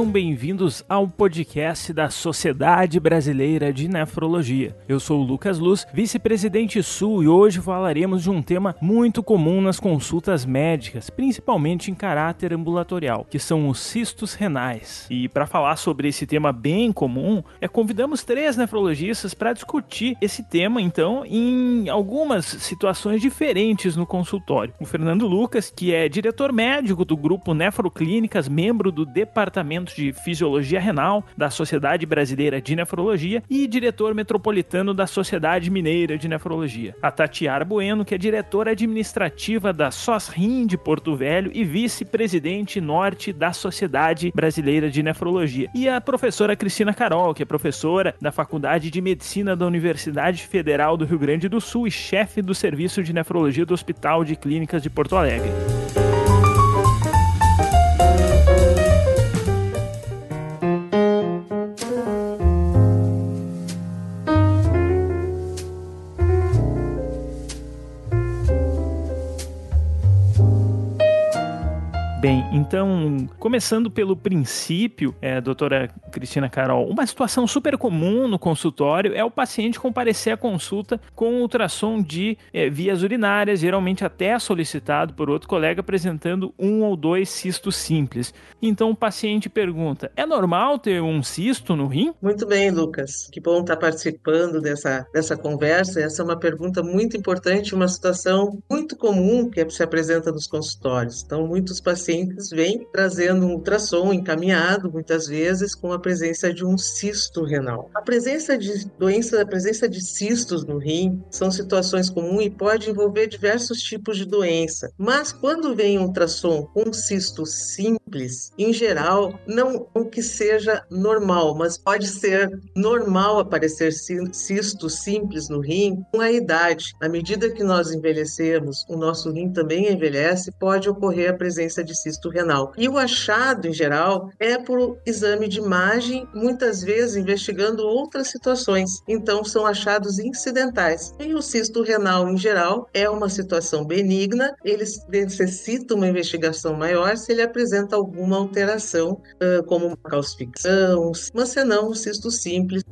Sejam bem-vindos ao podcast da Sociedade Brasileira de Nefrologia. Eu sou o Lucas Luz, vice-presidente Sul, e hoje falaremos de um tema muito comum nas consultas médicas, principalmente em caráter ambulatorial, que são os cistos renais. E para falar sobre esse tema bem comum, é, convidamos três nefrologistas para discutir esse tema, então, em algumas situações diferentes no consultório. O Fernando Lucas, que é diretor médico do grupo Nefroclínicas, membro do departamento de Fisiologia Renal da Sociedade Brasileira de Nefrologia e diretor metropolitano da Sociedade Mineira de Nefrologia. A Tatiara Bueno, que é diretora administrativa da SOSRIM de Porto Velho e vice-presidente norte da Sociedade Brasileira de Nefrologia. E a professora Cristina Carol, que é professora da Faculdade de Medicina da Universidade Federal do Rio Grande do Sul e chefe do Serviço de Nefrologia do Hospital de Clínicas de Porto Alegre. Então, começando pelo princípio, é, doutora Cristina Carol, uma situação super comum no consultório é o paciente comparecer à consulta com ultrassom de é, vias urinárias, geralmente até solicitado por outro colega, apresentando um ou dois cistos simples. Então o paciente pergunta: é normal ter um cisto no rim? Muito bem, Lucas. Que bom estar participando dessa, dessa conversa. Essa é uma pergunta muito importante, uma situação muito comum que se apresenta nos consultórios. Então, muitos pacientes vêm trazendo um ultrassom encaminhado, muitas vezes, com a presença de um cisto renal. A presença de doença, a presença de cistos no rim são situações comuns e pode envolver diversos tipos de doença. Mas quando vem um ultrassom com um cisto simples, em geral, não o que seja normal, mas pode ser normal aparecer cistos simples no rim com a idade. À medida que nós envelhecemos, o nosso rim também envelhece, pode ocorrer a presença de cisto renal. E o achado, em geral, é por exame de imagem, muitas vezes investigando outras situações. Então, são achados incidentais. E o cisto renal, em geral, é uma situação benigna, ele necessita uma investigação maior se ele apresenta alguma alteração, como uma calcificação, mas senão o cisto simples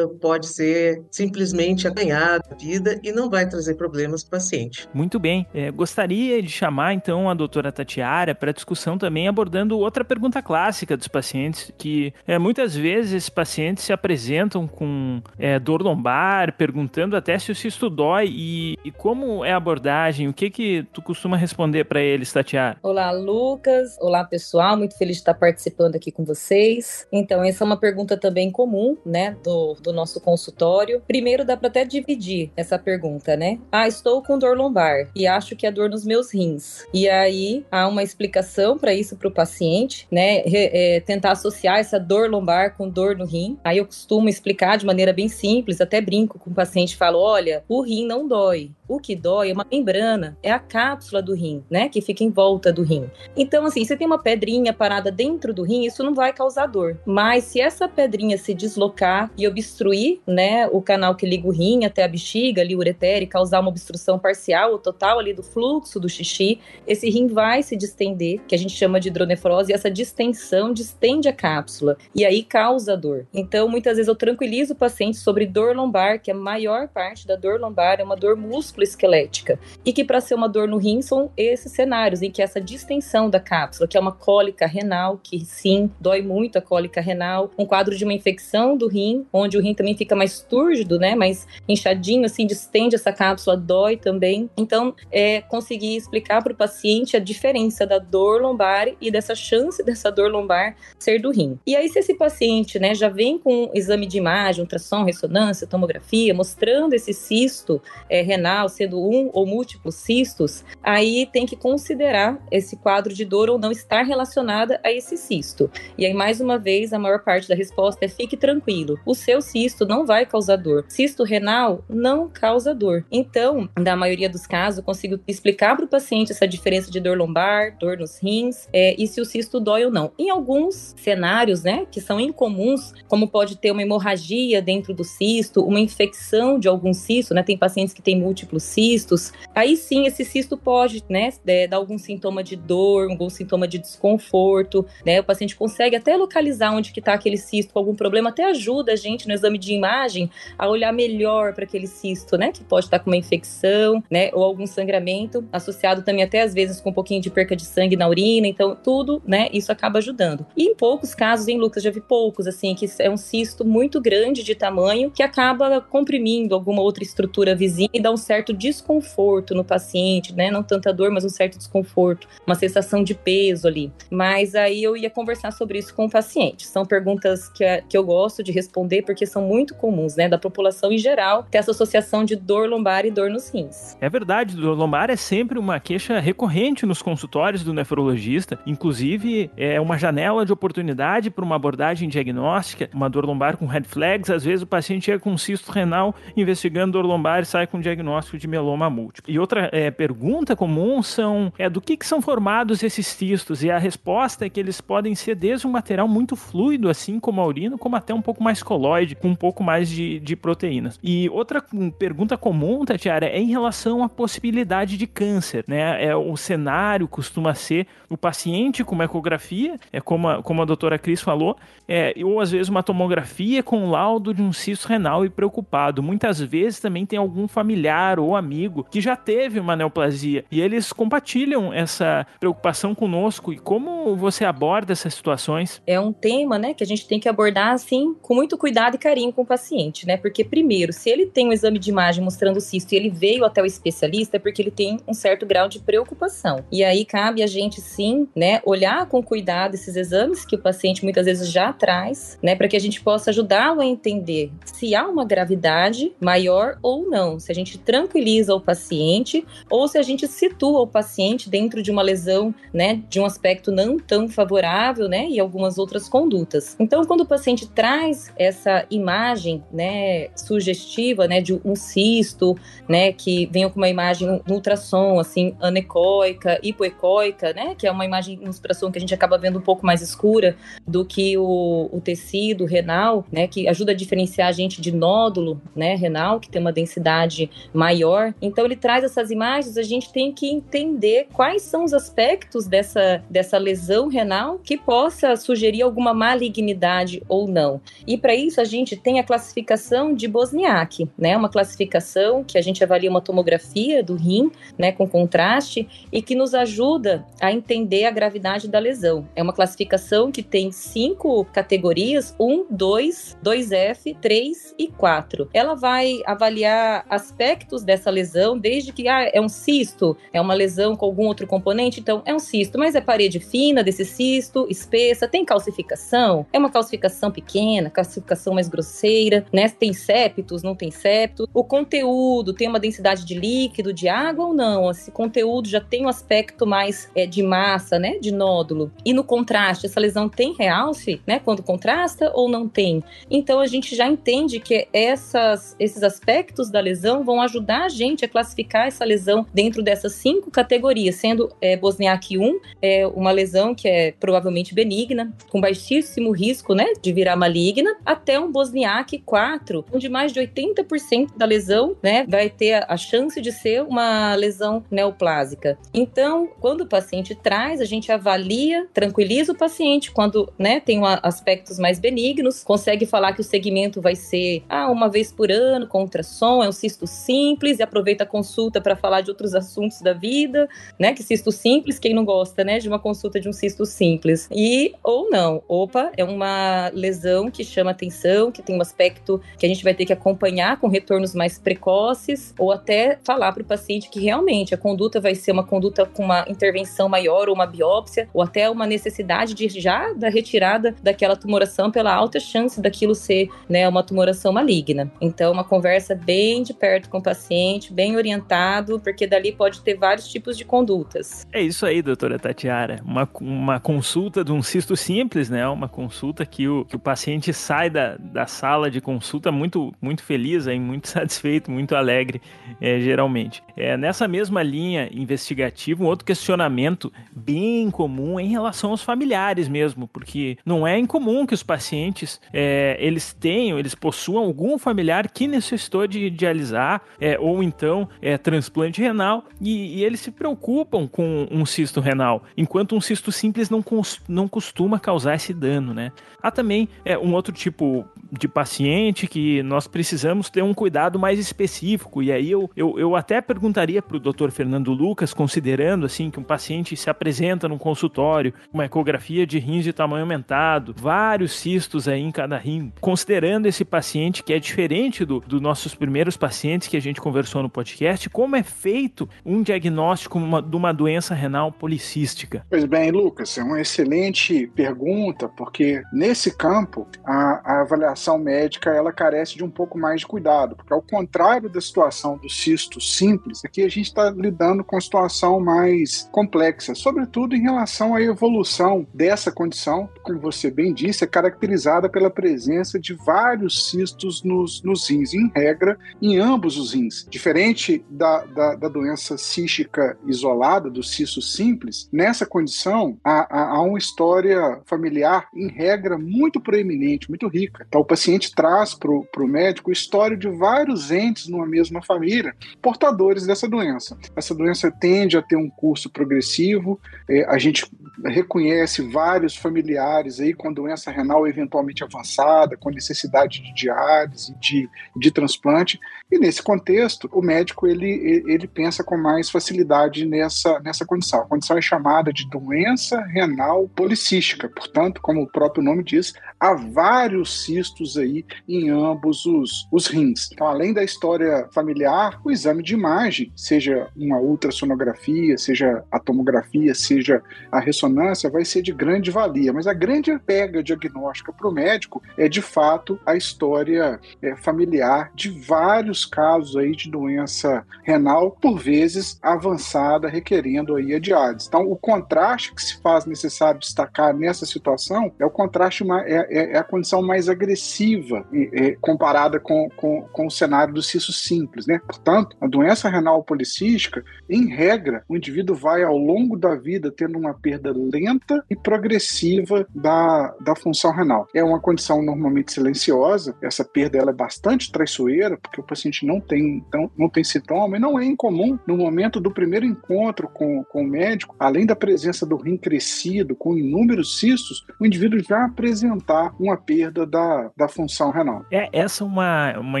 pode ser simplesmente acanhado a vida e não vai trazer problemas para o paciente. Muito bem. É, gostaria de chamar, então, a doutora Tatiara para discussão também abordando outra pergunta clássica dos pacientes, que é, muitas vezes esses pacientes se apresentam com é, dor lombar, perguntando até se o cisto dói e, e, como é a abordagem, o que que tu costuma responder para eles, Tatiana? Olá, Lucas. Olá, pessoal. Muito feliz de estar participando aqui com vocês. Então, essa é uma pergunta também comum, né, do, do nosso consultório. Primeiro, dá para até dividir essa pergunta, né? Ah, estou com dor lombar e acho que é dor nos meus rins. E aí, há uma explicação para isso para o paciente, né? É, tentar associar essa dor lombar com dor no rim. Aí eu costumo explicar de maneira bem simples, até brinco com o paciente, falo: olha, o rim não dói. O que dói é uma membrana, é a cápsula do rim, né? Que fica em volta do rim. Então, assim, você tem uma pedrinha parada dentro do rim, isso não vai causar dor. Mas se essa pedrinha se deslocar e obstruir, né, o canal que liga o rim até a bexiga, ali, ureter, e causar uma obstrução parcial ou total ali do fluxo do xixi, esse rim vai se distender que a gente chama de hidronefrose, e essa distensão distende a cápsula e aí causa dor. Então, muitas vezes eu tranquilizo o paciente sobre dor lombar, que a maior parte da dor lombar é uma dor músculo-esquelética, e que para ser uma dor no rim são esses cenários em que essa distensão da cápsula, que é uma cólica renal, que sim, dói muito a cólica renal, um quadro de uma infecção do rim, onde o rim também fica mais túrgido, né, mais inchadinho, assim, distende essa cápsula, dói também. Então, é conseguir explicar para o paciente a diferença da dor lombar e dessa chance dessa dor lombar ser do rim. E aí, se esse paciente, né, já vem com exame de imagem, ultrassom, ressonância, tomografia, mostrando esse cisto é, renal, sendo um ou múltiplos cistos, aí tem que considerar esse quadro de dor ou não estar relacionada a esse cisto. E aí, mais uma vez, a maior parte da resposta é fique tranquilo. O seu cisto não vai causar dor. Cisto renal não causa dor. Então, na maioria dos casos, eu consigo explicar para o paciente essa diferença de dor lombar, dor nos rins, é, e se o cisto dói ou não. Em alguns cenários, né, que são incomuns, como pode ter uma hemorragia dentro do cisto, uma infecção de algum cisto, né, tem pacientes que têm múltiplos cistos, aí sim esse cisto pode, né, é, dar algum sintoma de dor, algum sintoma de desconforto, né, o paciente consegue até localizar onde que está aquele cisto algum problema, até ajuda a gente no exame de imagem a olhar melhor para aquele cisto, né, que pode estar tá com uma infecção, né, ou algum sangramento, associado também até às vezes com um pouquinho de perca de sangue na urina, então tudo, né, isso acaba ajudando. E em poucos casos, em Lucas, já vi poucos, assim, que é um cisto muito grande de tamanho que acaba comprimindo alguma outra estrutura vizinha e dá um certo desconforto no paciente, né, não tanta dor, mas um certo desconforto, uma sensação de peso ali. Mas aí eu ia conversar sobre isso com o paciente. São perguntas que, que eu gosto de responder porque são muito comuns, né, da população em geral, ter essa associação de dor lombar e dor nos rins. É verdade, dor lombar é sempre uma queixa recorrente nos consultórios do nefrologista, inclusive é uma janela de oportunidade para uma abordagem diagnóstica, uma dor lombar com red flags, às vezes o paciente chega com um cisto renal investigando dor lombar e sai com um diagnóstico de meloma múltiplo. E outra é, pergunta comum são é do que, que são formados esses cistos e a resposta é que eles podem ser desde um material muito fluido, assim como a urina, como até um pouco mais coloide, com um pouco mais de, de proteínas. E outra pergunta comum, Tatiara, é em relação à possibilidade de câncer, né? É, o cenário costuma ser o paciente com uma ecografia, é como a, como a doutora Cris falou, é, ou às vezes uma tomografia com laudo de um cisto renal e preocupado. Muitas vezes também tem algum familiar ou amigo que já teve uma neoplasia e eles compartilham essa preocupação conosco. E como você aborda essas situações? É um tema, né, que a gente tem que abordar assim com muito cuidado e carinho com o paciente, né? Porque primeiro, se ele tem um exame de imagem mostrando o cisto e ele veio até o especialista, é porque ele tem um certo grau de preocupação. E aí cabe a gente sim, né, olhar com cuidado esses exames que o paciente muitas vezes já traz, né, para que a gente possa ajudá-lo a entender se há uma gravidade maior ou não, se a gente tranquiliza o paciente ou se a gente situa o paciente dentro de uma lesão, né, de um aspecto não tão favorável, né, e algumas outras condutas. Então, quando o paciente traz essa imagem, né, sugestiva, né, de um cisto, né, que vem com uma imagem no ultrassom, assim, anecoica, hipoecoica, né, que é uma imagem no ultrassom que a gente acaba vendo um pouco mais escura do que o, o tecido renal, né, que ajuda a diferenciar a gente de nódulo, né, renal, que tem uma densidade maior. Então ele traz essas imagens, a gente tem que entender quais são os aspectos dessa, dessa lesão renal que possa sugerir alguma malignidade ou não. E para isso a gente tem a classificação de Bosniak, né, uma classificação que a gente avalia uma tomografia do rim, né, com contraste e que nos ajuda a entender a gravidade da lesão. É uma classificação que tem cinco categorias: 1, 2, 2F, 3 e 4. Ela vai avaliar aspectos dessa lesão, desde que ah, é um cisto, é uma lesão com algum outro componente, então é um cisto, mas é parede fina desse cisto, espessa, tem calcificação, é uma calcificação pequena, calcificação mais grosseira, né? Tem septos, não tem septo. O conteúdo tem uma densidade de líquido, de água ou não? Esse conteúdo já tem um aspecto mais é, de massa, né? De nódulo. E no contraste, essa lesão tem realce, né? Quando contrasta ou não tem? Então a gente já entende que essas, esses aspectos da lesão vão ajudar a gente a classificar essa lesão dentro dessas cinco categorias, sendo é, Bosniak 1 é uma lesão que é provavelmente benigna, com baixíssimo risco, né? De virar maligna, até um Bosniak 4, onde mais de 80% da lesão, né? Vai ter a chance de ser uma lesão neoplásica. Então, quando o paciente traz, a gente avalia, tranquiliza o paciente quando, né, tem um aspectos mais benignos, consegue falar que o segmento vai ser ah, uma vez por ano, com ultrassom, é um cisto simples e aproveita a consulta para falar de outros assuntos da vida, né? Que cisto simples, quem não gosta, né, de uma consulta de um cisto simples. E ou não, opa, é uma lesão que chama atenção, que tem um aspecto que a gente vai ter que acompanhar com retornos mais precoces ou até falar para o paciente que realmente a conduta vai ser uma conduta com uma intervenção maior ou uma biópsia ou até uma necessidade de já da retirada daquela tumoração pela alta chance daquilo ser, né, uma tumoração maligna. Então, uma conversa bem de perto com o paciente paciente, bem orientado, porque dali pode ter vários tipos de condutas. É isso aí, doutora Tatiara. Uma, uma consulta de um cisto simples, né? Uma consulta que o, que o paciente sai da, da sala de consulta muito, muito feliz, aí, muito satisfeito, muito alegre, é, geralmente. É, nessa mesma linha investigativa, um outro questionamento bem comum é em relação aos familiares mesmo, porque não é incomum que os pacientes é, eles tenham, eles possuam algum familiar que necessitou de dialisar é, ou então é, transplante renal e, e, eles se preocupam com um cisto renal, enquanto um cisto simples não, não costuma causar esse dano, né? Há também é, um outro tipo de paciente que nós precisamos ter um cuidado mais específico e aí eu, eu, eu até perguntaria para o Dr. Fernando Lucas, considerando assim que um paciente se apresenta num consultório, uma ecografia de rins de tamanho aumentado, vários cistos aí em cada rim, considerando esse paciente que é diferente do, dos nossos primeiros pacientes que a gente conversou no podcast, como é feito um diagnóstico de uma doença renal policística? Pois bem, Lucas, é uma excelente pergunta, porque nesse campo a, a avaliação médica ela carece de um pouco mais de cuidado, porque ao contrário da situação do cisto simples, aqui a gente está lidando com a situação mais complexa, sobretudo em relação à evolução dessa condição, como você bem disse, é caracterizada pela presença de vários cistos nos, nos rins, em regra, em ambos os rins. Diferente da, da, da doença cística isolada, do cisto simples, nessa condição há, há, há uma história familiar, em regra, muito proeminente, muito rica. Então, o paciente traz para o médico história de vários entes numa mesma família, portadores dessa doença. Essa doença tende a ter um curso progressivo, é, a gente reconhece vários familiares aí com doença renal eventualmente avançada, com necessidade de diálise, de, de transplante, e nesse contexto, o médico ele, ele pensa com mais facilidade nessa, nessa condição. A condição é chamada de doença renal policística, portanto, como o próprio nome diz, há vários cistos aí em ambos os, os rins. Então, além da história familiar, o exame de imagem, seja uma ultrassonografia, seja a tomografia, seja a ressonância, vai ser de grande valia. Mas a grande pega diagnóstica para o médico é, de fato, a história é, familiar de vários casos aí de doença renal, por vezes avançada, requerendo aí a diálise. Então, o contraste que se faz necessário destacar nessa situação é o contraste, é, é, é a condição mais agressiva é, comparada com, com, com o cenário do cisto simples, né? Portanto, a doença renal policística, em regra, o indivíduo vai ao longo da vida tendo uma perda lenta e progressiva da, da função renal. É uma condição normalmente silenciosa, essa perda ela é bastante traiçoeira, porque o paciente não tem, não, não tem sintoma, e não é incomum no momento do primeiro encontro com, com o médico, além da presença do rim crescido, com inúmeros cistos, o indivíduo já apresentar uma perda da, da função renal. É, essa é uma, uma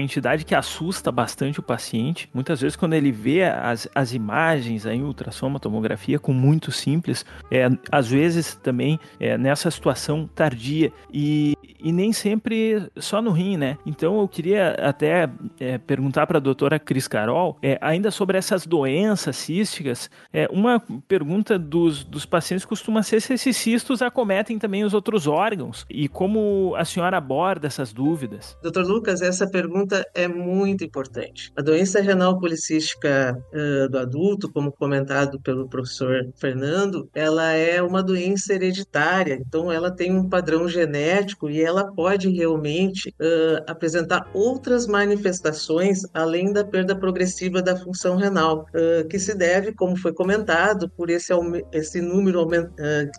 entidade que assusta bastante o paciente. Muitas vezes, quando ele vê as, as imagens em ultrassom, tomografia, com muito simples, é, às vezes também é, nessa situação tardia. E, e nem sempre só no rim, né? Então eu queria até é, perguntar para a doutora Cris Carol, é, ainda sobre essas doenças císticas, é, uma pergunta dos, dos pacientes costuma ser se esses cistos acometem também os outros órgãos e como a senhora aborda essas dúvidas. Doutor Lucas, essa pergunta é muito importante. A doença renal policística uh, do adulto, como comentado pelo professor Fernando, ela é uma doença hereditária, então ela tem um padrão genético e ela ela pode realmente uh, apresentar outras manifestações além da perda progressiva da função renal, uh, que se deve, como foi comentado, por esse, esse número uh,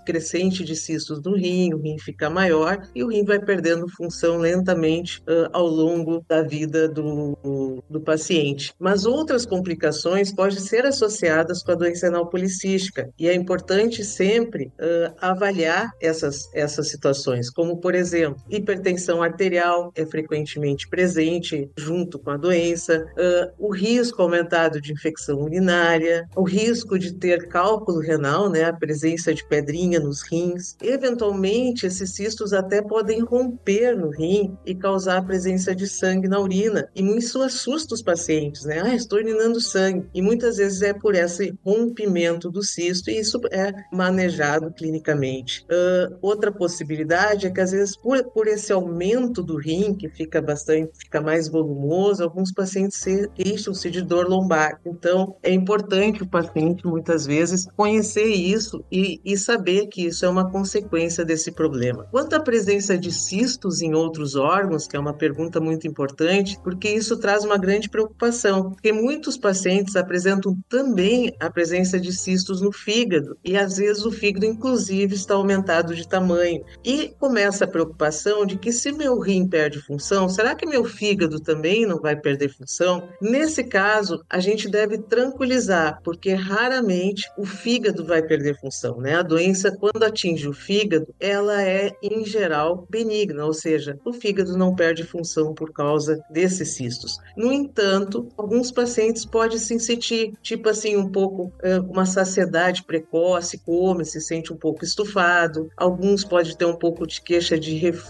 crescente de cistos no rim, o rim fica maior e o rim vai perdendo função lentamente ao longo da vida do, do paciente. Mas outras complicações podem ser associadas com a doença renal policística e é importante sempre avaliar essas, essas situações, como por exemplo, hipertensão arterial é frequentemente presente junto com a doença, uh, o risco aumentado de infecção urinária, o risco de ter cálculo renal, né, a presença de pedrinha nos rins. Eventualmente, esses cistos até podem romper no rim e causar a presença de sangue na urina. E isso assusta os pacientes, né? Ah, estou urinando sangue. E muitas vezes é por esse rompimento do cisto e isso é manejado clinicamente. Uh, outra possibilidade é que às vezes por por esse aumento do rim, que fica bastante, fica mais volumoso, alguns pacientes queixam-se de dor lombar. Então, é importante o paciente, muitas vezes, conhecer isso e, e saber que isso é uma consequência desse problema. Quanto à presença de cistos em outros órgãos, que é uma pergunta muito importante, porque isso traz uma grande preocupação, porque muitos pacientes apresentam também a presença de cistos no fígado e às vezes o fígado inclusive está aumentado de tamanho. E começa a preocupação de que se meu rim perde função, será que meu fígado também não vai perder função? Nesse caso, a gente deve tranquilizar, porque raramente o fígado vai perder função, né? A doença quando atinge o fígado, ela é em geral benigna, ou seja, o fígado não perde função por causa desses cistos. No entanto, alguns pacientes podem se sentir, tipo assim, um pouco uma saciedade precoce, come, se sente um pouco estufado. Alguns podem ter um pouco de queixa de refluxo,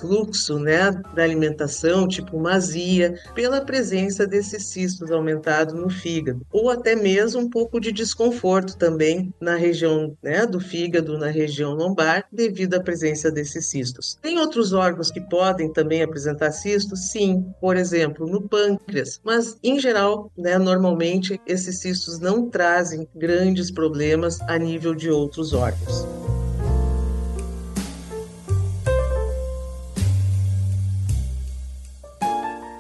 né, da alimentação, tipo uma azia, pela presença desses cistos aumentados no fígado. Ou até mesmo um pouco de desconforto também na região, né, do fígado, na região lombar, devido à presença desses cistos. Tem outros órgãos que podem também apresentar cistos? Sim, por exemplo, no pâncreas. Mas, em geral, né, normalmente, esses cistos não trazem grandes problemas a nível de outros órgãos.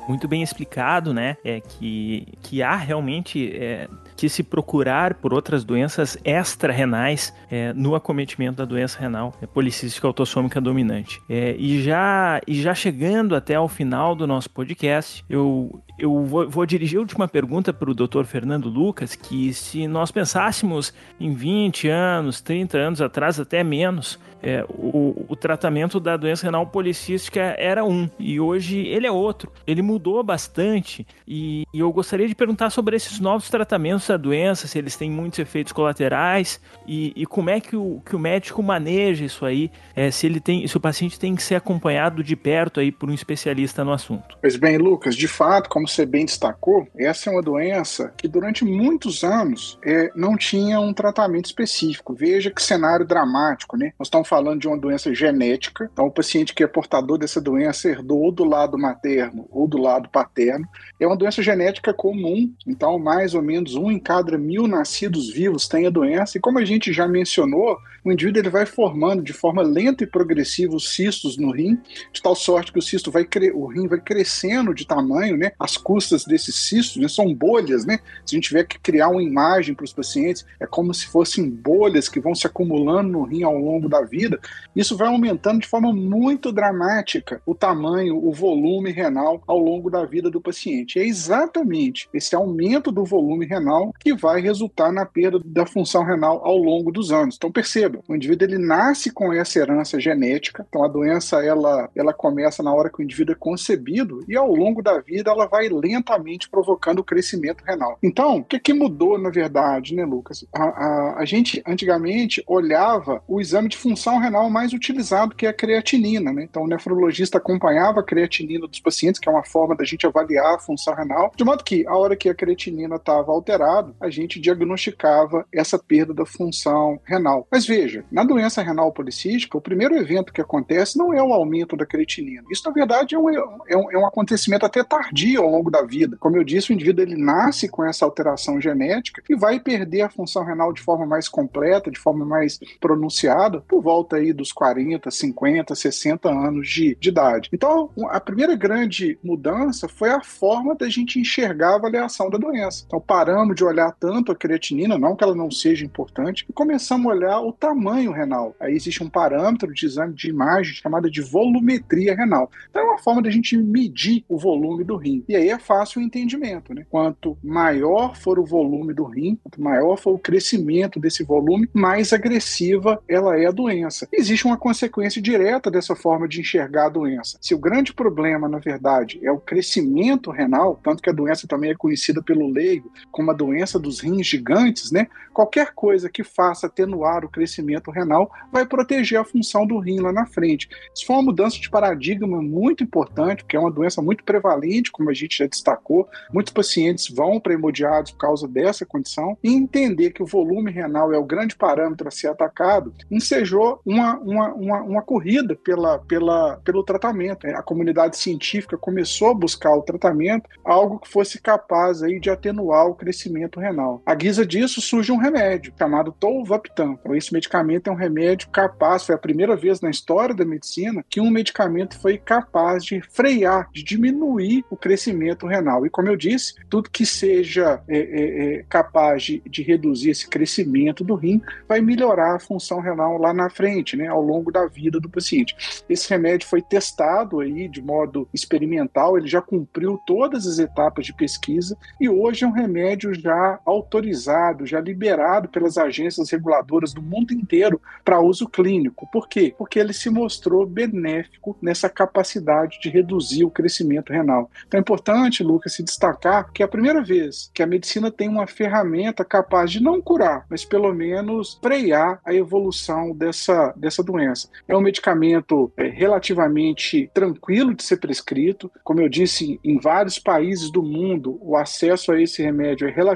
Muito bem explicado, né? É que, que há realmente é, que se procurar por outras doenças extra-renais é, no acometimento da doença renal é, policística autossômica dominante. É, e, já, e já chegando até ao final do nosso podcast, eu, eu vou, vou dirigir a última pergunta para o Dr. Fernando Lucas, que se nós pensássemos em 20 anos, 30 anos atrás, até menos, é, o, o, tratamento da doença renal policística era um e hoje ele é outro. Ele mudou bastante e, e, eu gostaria de perguntar sobre esses novos tratamentos essa da doença, se eles têm muitos efeitos colaterais e, e como é que o, que o médico maneja isso aí, é, se ele tem, se o paciente tem que ser acompanhado de perto aí por um especialista no assunto. Pois bem, Lucas, de fato, como você bem destacou, essa é uma doença que durante muitos anos é, não tinha um tratamento específico. Veja que cenário dramático, né? Nós estamos falando de uma doença genética, então o paciente que é portador dessa doença herdou ou do lado materno ou do lado paterno. É uma doença genética comum, então mais ou menos um encadra mil nascidos vivos tem a doença, e como a gente já mencionou, o indivíduo ele vai formando de forma lenta e progressiva os cistos no rim, de tal sorte que o cisto vai o rim vai crescendo de tamanho, né? As custas desses cistos né, são bolhas, né? Se a gente tiver que criar uma imagem para os pacientes, é como se fossem bolhas que vão se acumulando no rim ao longo da vida. Isso vai aumentando de forma muito dramática o tamanho, o volume renal ao longo da vida do paciente. É exatamente esse aumento do volume renal que vai resultar na perda da função renal ao longo dos anos. Então perceba, o indivíduo ele nasce com essa herança genética, então a doença ela, ela começa na hora que o indivíduo é concebido e ao longo da vida ela vai lentamente provocando o crescimento renal. Então, o que, que mudou na verdade, né, Lucas? A, a, a gente antigamente olhava o exame de função renal mais utilizado, que é a creatinina. Né? Então, o nefrologista acompanhava a creatinina dos pacientes, que é uma forma da gente avaliar a função renal, de modo que, a hora que a creatinina estava alterada, a gente diagnosticava essa perda da função renal. Mas veja, na doença renal policística, o primeiro evento que acontece não é o aumento da creatinina. Isso, na verdade, é um, é um, é um acontecimento até tardio ao longo da vida. Como eu disse, o indivíduo ele nasce com essa alteração genética e vai perder a função renal de forma mais completa, de forma mais pronunciada, por volta aí dos 40, 50, 60 anos de, de idade. Então, a primeira grande mudança foi a forma da gente enxergar a avaliação da doença. Então, paramos de olhar tanto a creatinina, não que ela não seja importante, e começamos a olhar o tamanho renal. Aí existe um parâmetro de exame de imagem chamado de volumetria renal. Então, é uma forma da gente medir o volume do rim. E aí é fácil o entendimento, né? Quanto maior for o volume do rim, quanto maior for o crescimento desse volume, mais agressiva ela é a doença existe uma consequência direta dessa forma de enxergar a doença. Se o grande problema, na verdade, é o crescimento renal, tanto que a doença também é conhecida pelo leigo como a, doença dos rins gigantes, né? Qualquer coisa que faça atenuar o crescimento renal vai proteger a função do rim lá na frente. Isso foi uma mudança de paradigma muito importante, porque é uma doença muito prevalente, como a gente já destacou. Muitos pacientes vão para hemodiados por causa dessa condição. E entender que o volume renal é o grande parâmetro a ser atacado, ensejou uma, uma, uma, uma corrida pela, pela, pelo tratamento. A comunidade científica começou a buscar o tratamento, algo que fosse capaz aí de atenuar o crescimento renal. À guisa disso, surge um remédio chamado Tolvaptan. Então, esse medicamento é um remédio capaz, foi a primeira vez na história da medicina que um medicamento foi capaz de frear, de diminuir o crescimento renal. E como eu disse, tudo que seja é, é, é, capaz de, de reduzir esse crescimento do rim vai melhorar a função renal lá na frente, né, ao longo da vida do paciente. Esse remédio foi testado aí de modo experimental, ele já cumpriu todas as etapas de pesquisa e hoje é um remédio já autorizado, já liberado pelas agências reguladoras do mundo inteiro para uso clínico. Por quê? Porque ele se mostrou benéfico nessa capacidade de reduzir o crescimento renal. Então é importante, Lucas, se destacar que é a primeira vez que a medicina tem uma ferramenta capaz de não curar, mas pelo menos frear a evolução dessa, dessa doença. É um medicamento é, relativamente tranquilo de ser prescrito. Como eu disse, em vários países do mundo, o acesso a esse remédio é relativamente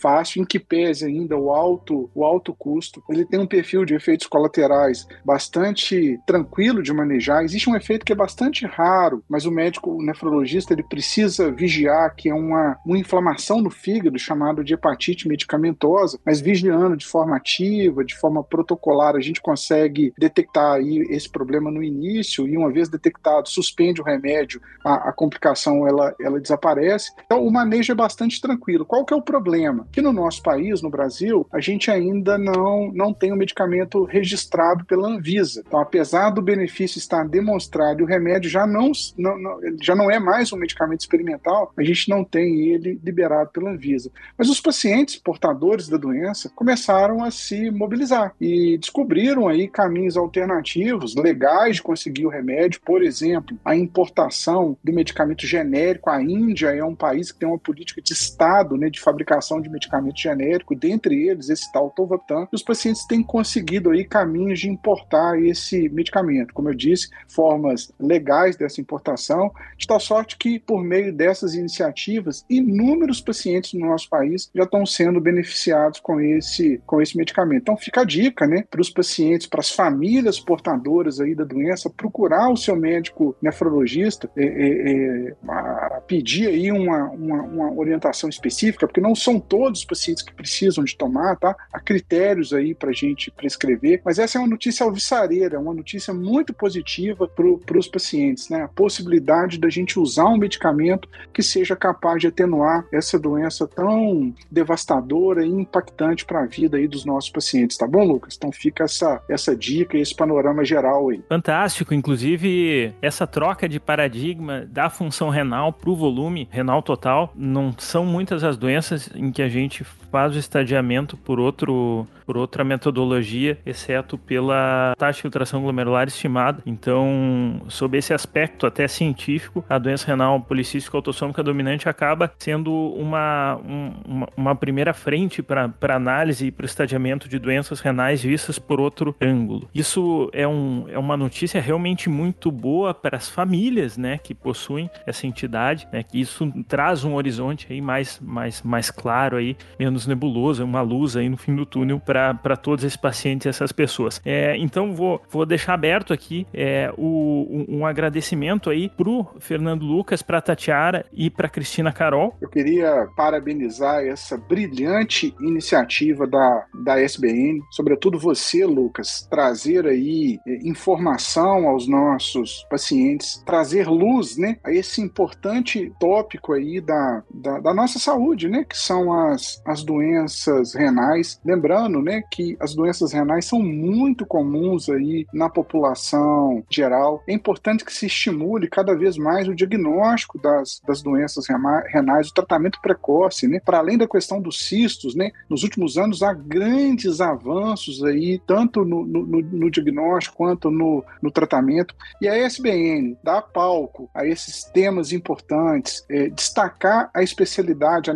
fácil, em que pese ainda o alto, o alto custo. Ele tem um perfil de efeitos colaterais bastante tranquilo de manejar. Existe um efeito que é bastante raro, mas o médico o nefrologista ele precisa vigiar que é uma, uma inflamação no fígado chamado de hepatite medicamentosa, mas vigiando de forma ativa, de forma protocolar, a gente consegue detectar aí esse problema no início e uma vez detectado, suspende o remédio, a, a complicação ela, ela desaparece. Então o manejo é bastante tranquilo. Qual que é o problema? Que no nosso país, no Brasil, a gente ainda não, não tem o um medicamento registrado pela Anvisa. Então, apesar do benefício estar demonstrado e o remédio já não, não, não, já não é mais um medicamento experimental, a gente não tem ele liberado pela Anvisa. Mas os pacientes portadores da doença começaram a se mobilizar e descobriram aí caminhos alternativos, legais de conseguir o remédio, por exemplo, a importação do medicamento genérico. A Índia é um país que tem uma política de Estado né, de fabricação de medicamento genérico, dentre eles esse tal Tovaptan. Os pacientes têm conseguido aí caminhos de importar esse medicamento. Como eu disse, formas legais dessa importação, de tal sorte que, por meio dessas iniciativas, inúmeros pacientes no nosso país já estão sendo beneficiados com esse, com esse medicamento. Então fica a dica né, para os pacientes, para as famílias portadoras aí da doença, procurar o seu médico nefrologista, é, é, é, pedir aí uma, uma, uma, orientação específica, porque não são todos os pacientes que precisam de tomar, tá? Há critérios aí para a gente prescrever, mas essa é uma notícia alvissareira, uma notícia muito positiva para os pacientes, né? A possibilidade da gente usar um medicamento que seja capaz de atenuar essa doença tão devastadora e impactante para a vida aí dos nossos pacientes, tá bom, Lucas? Então fica essa, essa dica e esse panorama geral aí. Fantástico, inclusive essa troca de paradigma da função renal para o volume renal total, não são muitas as doenças em que a gente faz o estadiamento por, outro, por outra metodologia, exceto pela taxa de filtração glomerular estimada. Então, sob esse aspecto até científico, a doença renal policística autossômica dominante acaba sendo uma, uma, uma primeira frente para análise e para o estadiamento de doenças renais vistas por outro ângulo. Isso é, um, é uma notícia realmente muito boa para as famílias né, que possuem essa entidade, né, que isso traz um horizonte aí mais, mais, mais claro, aí, menos nebuloso, uma luz aí no fim do túnel para todos esses pacientes e essas pessoas. É, então vou, vou deixar aberto aqui é, o, um, agradecimento aí pro Fernando Lucas, para Tatiara e para Cristina Carol. Eu queria parabenizar essa brilhante iniciativa da, da SBN, sobretudo você, Lucas, trazer aí é, informação aos nossos pacientes, trazer luz, né, a esse importante tópico aí da, da, da nossa saúde, né, que são as, as doenças renais. Lembrando, né, que as doenças renais são muito comuns aí na população geral. É importante que se estimule cada vez mais o diagnóstico das, das doenças renais, o tratamento precoce, né? Para além da questão dos cistos, né? Nos últimos anos há grandes avanços aí, tanto no, no, no diagnóstico quanto no, no tratamento. E a SBN dá palco a esses temas importantes, é, destacar a especialidade, a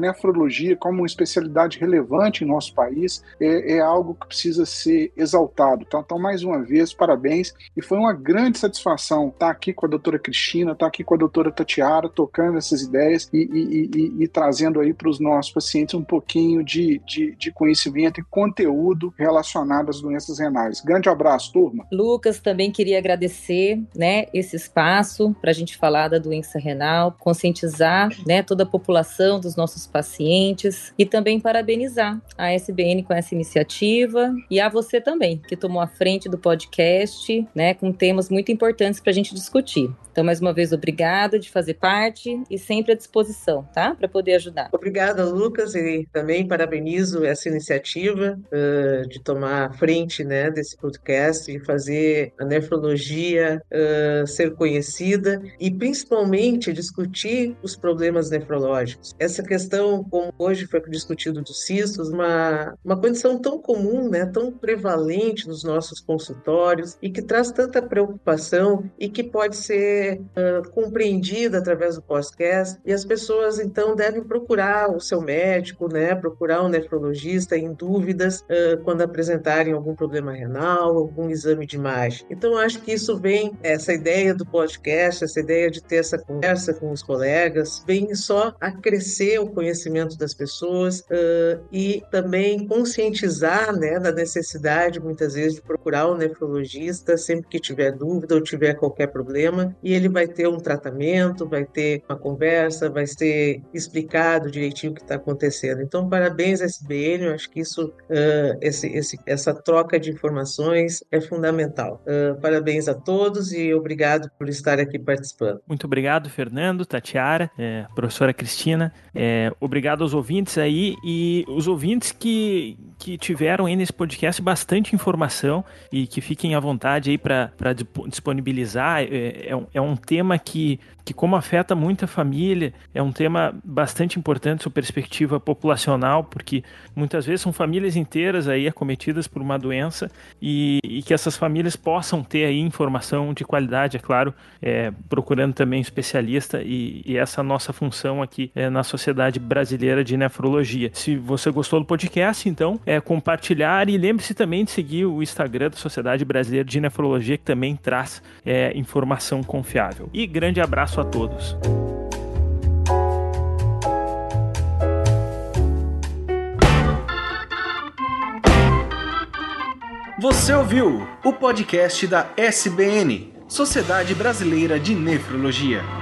como uma especialidade relevante em nosso país é, é algo que precisa ser exaltado. Então, então, mais uma vez, parabéns. E foi uma grande satisfação estar aqui com a doutora Cristina, estar aqui com a doutora Tatiara, tocando essas ideias e, e, e, e trazendo aí para os nossos pacientes um pouquinho de, de, de, conhecimento e conteúdo relacionado às doenças renais. Grande abraço, turma. Lucas, também queria agradecer né, esse espaço para a gente falar da doença renal, conscientizar né, toda a população dos nossos pacientes e também parabenizar a SBN com essa iniciativa e a você também, que tomou a frente do podcast, né, com temas muito importantes para a gente discutir. Então, mais uma vez, obrigada de fazer parte e sempre à disposição, tá? Para poder ajudar. Obrigada, Lucas, e também parabenizo essa iniciativa uh, de tomar a frente né, desse podcast e fazer a nefrologia uh, ser conhecida e principalmente discutir os problemas nefrológicos. Essa questão, como hoje foi discutido dos cistos, uma, uma condição tão comum, né, tão prevalente nos nossos consultórios e que traz tanta preocupação e que pode ser uh, compreendida através do podcast e as pessoas então devem procurar o seu médico, né, procurar um nefrologista em dúvidas uh, quando apresentarem algum problema renal, algum exame de imagem. Então acho que isso vem essa ideia do podcast, essa ideia de ter essa conversa com os colegas, vem só a crescer o conhecimento das pessoas uh, e também conscientizar, né, da necessidade muitas vezes de procurar um nefrologista sempre que tiver dúvida ou tiver qualquer problema e ele vai ter um tratamento, vai ter uma conversa, vai ser explicado direitinho o que está acontecendo. Então, parabéns SBN, eu acho que isso, uh, esse, esse, essa troca de informações é fundamental. Uh, parabéns a todos e obrigado por estar aqui participando. Muito obrigado, Fernando, Tatiara, é, professora Cristina. É, obrigado aos ouvintes aí e os ouvintes que, que tiveram aí nesse podcast bastante informação e que fiquem à vontade aí para disponibilizar. É, é, um, é um tema que, que, como afeta muita família, é um tema bastante importante sua perspectiva populacional, porque muitas vezes são famílias inteiras aí acometidas por uma doença e, e que essas famílias possam ter aí informação de qualidade, é claro, é, procurando também especialista e, e essa nossa função aqui é, na Sociedade Brasileira de Nefrologia. Se você gostou do podcast, então, é compartilhar e lembre-se também de seguir o Instagram da Sociedade Brasileira de Nefrologia, que também traz é, informação confiável. E grande abraço a todos. Você ouviu o podcast da SBN, Sociedade Brasileira de Nefrologia.